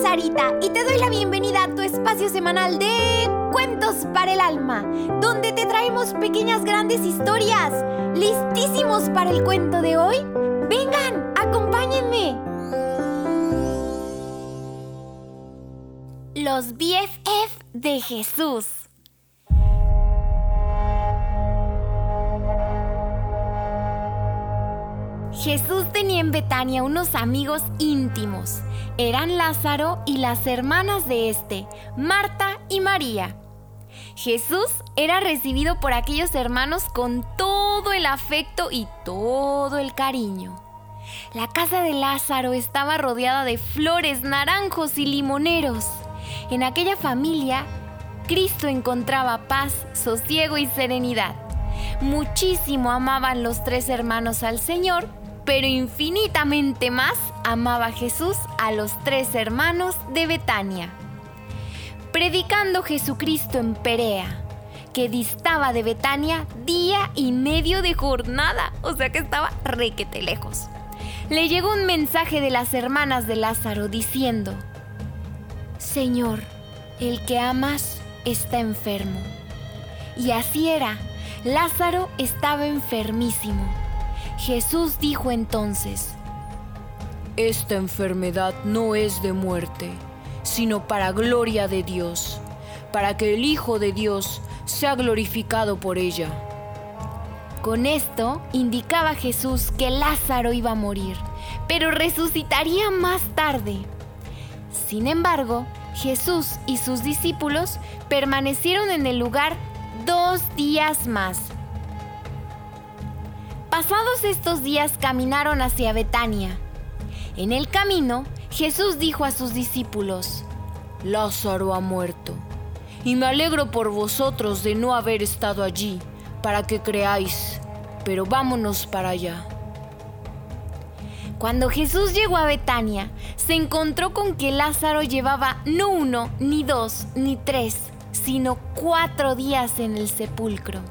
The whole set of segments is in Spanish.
Sarita y te doy la bienvenida a tu espacio semanal de Cuentos para el Alma, donde te traemos pequeñas grandes historias. ¿Listísimos para el cuento de hoy? Vengan, acompáñenme. Los BFF de Jesús. Jesús tenía en Betania unos amigos íntimos. Eran Lázaro y las hermanas de este, Marta y María. Jesús era recibido por aquellos hermanos con todo el afecto y todo el cariño. La casa de Lázaro estaba rodeada de flores, naranjos y limoneros. En aquella familia, Cristo encontraba paz, sosiego y serenidad. Muchísimo amaban los tres hermanos al Señor pero infinitamente más amaba Jesús a los tres hermanos de Betania. Predicando Jesucristo en Perea, que distaba de Betania día y medio de jornada, o sea que estaba requete lejos. Le llegó un mensaje de las hermanas de Lázaro diciendo, Señor, el que amas está enfermo. Y así era, Lázaro estaba enfermísimo Jesús dijo entonces, Esta enfermedad no es de muerte, sino para gloria de Dios, para que el Hijo de Dios sea glorificado por ella. Con esto indicaba Jesús que Lázaro iba a morir, pero resucitaría más tarde. Sin embargo, Jesús y sus discípulos permanecieron en el lugar dos días más Pasados estos días caminaron hacia Betania. En el camino, Jesús dijo a sus discípulos, Lázaro ha muerto, y me alegro por vosotros de no haber estado allí, para que creáis, pero vámonos para allá. Cuando Jesús llegó a Betania, se encontró con que Lázaro llevaba no uno, ni dos, ni tres, sino cuatro días en el sepulcro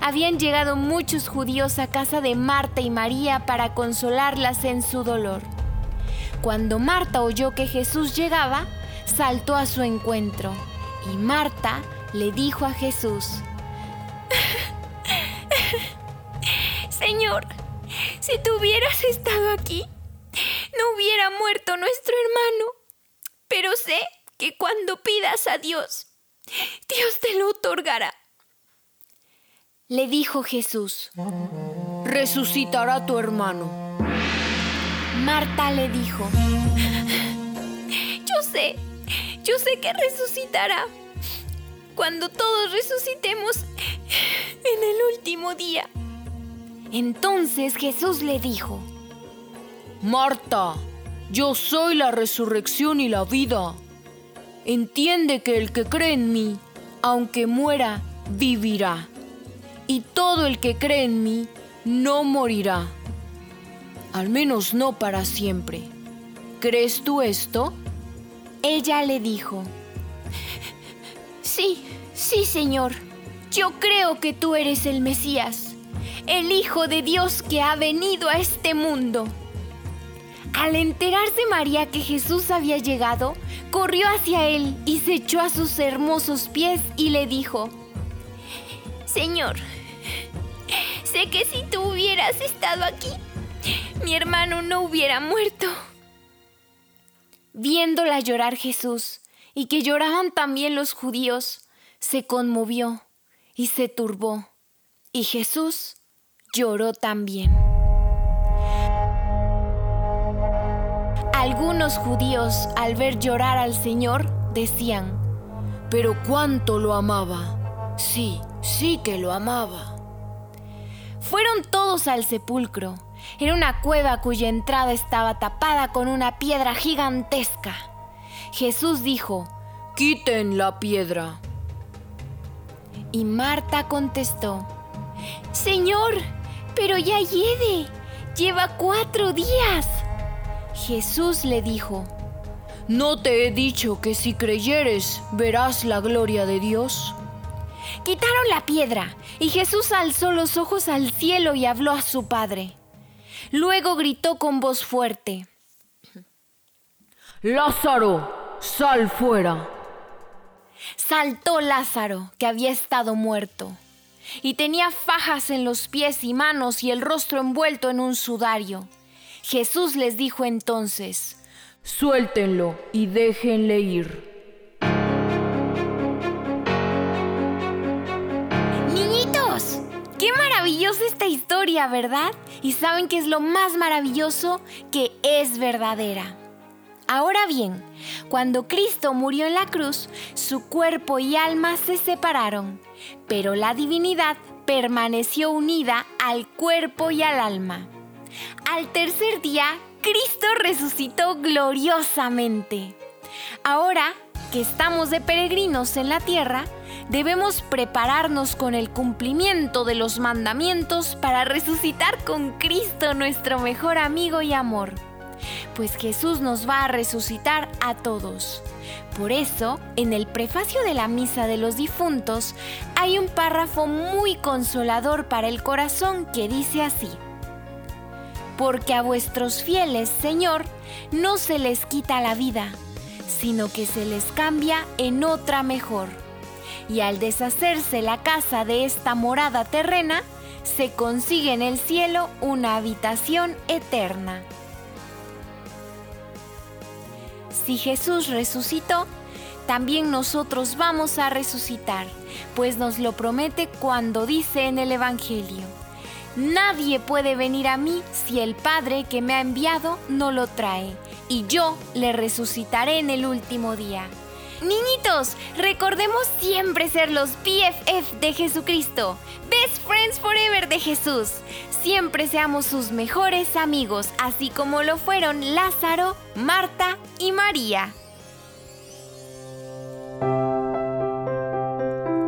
habían llegado muchos judíos a casa de Marta y María para consolarlas en su dolor. Cuando Marta oyó que Jesús llegaba, saltó a su encuentro y Marta le dijo a Jesús, Señor, si tú hubieras estado aquí, no hubiera muerto nuestro hermano. Pero sé que cuando pidas a Dios, Dios te lo otorgará le dijo Jesús, resucitará tu hermano. Marta le dijo, yo sé, yo sé que resucitará cuando todos resucitemos en el último día. Entonces Jesús le dijo, Marta, yo soy la resurrección y la vida. Entiende que el que cree en mí, aunque muera, vivirá y todo el que cree en mí no morirá. Al menos no para siempre. ¿Crees tú esto? Ella le dijo, Sí, sí, Señor. Yo creo que tú eres el Mesías, el Hijo de Dios que ha venido a este mundo. Al enterarse María que Jesús había llegado, corrió hacia él y se echó a sus hermosos pies y le dijo, Señor, Sé que si tú hubieras estado aquí, mi hermano no hubiera muerto. Viéndola llorar Jesús y que lloraban también los judíos, se conmovió y se turbó. Y Jesús lloró también. Algunos judíos, al ver llorar al Señor, decían, pero cuánto lo amaba. Sí, sí que lo amaba. Fueron todos al sepulcro. Era una cueva cuya entrada estaba tapada con una piedra gigantesca. Jesús dijo, Quiten la piedra. Y Marta contestó, Señor, pero ya hiede, lleva cuatro días. Jesús le dijo, ¿No te he dicho que si creyeres verás la gloria de Dios? Quitaron la piedra y Jesús alzó los ojos al cielo y habló a su Padre. Luego gritó con voz fuerte. Lázaro, sal fuera. Saltó Lázaro, que había estado muerto, y tenía fajas en los pies y manos y el rostro envuelto en un sudario. Jesús les dijo entonces, Suéltenlo y déjenle ir. Esta historia, ¿verdad? Y saben que es lo más maravilloso que es verdadera. Ahora bien, cuando Cristo murió en la cruz, su cuerpo y alma se separaron, pero la divinidad permaneció unida al cuerpo y al alma. Al tercer día, Cristo resucitó gloriosamente. Ahora que estamos de peregrinos en la tierra, debemos prepararnos con el cumplimiento de los mandamientos para resucitar con Cristo nuestro mejor amigo y amor pues Jesús nos va a resucitar a todos. Por eso, en el prefacio de la Misa de los Difuntos hay un párrafo muy consolador para el corazón que dice así. Porque a vuestros fieles, Señor, no se les quita la vida, sino que se les cambia en otra mejor. Y al deshacerse la casa de esta morada terrena, se consigue en el cielo una habitación eterna. Si Jesús resucitó, también nosotros vamos a resucitar, pues nos lo promete cuando dice en el Evangelio, Nadie puede venir a mí si el Padre que me ha enviado no lo trae, y yo le resucitaré en el último día. Niñitos, recordemos siempre ser los BFF de Jesucristo, Best Friends Forever de Jesús. Siempre seamos sus mejores amigos, así como lo fueron Lázaro, Marta y María.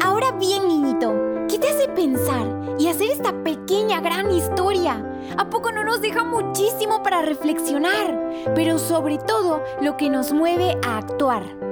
Ahora bien, niñito, ¿qué te hace pensar y hacer esta pequeña gran historia? ¿A poco no nos deja muchísimo para reflexionar? Pero sobre todo lo que nos mueve a actuar.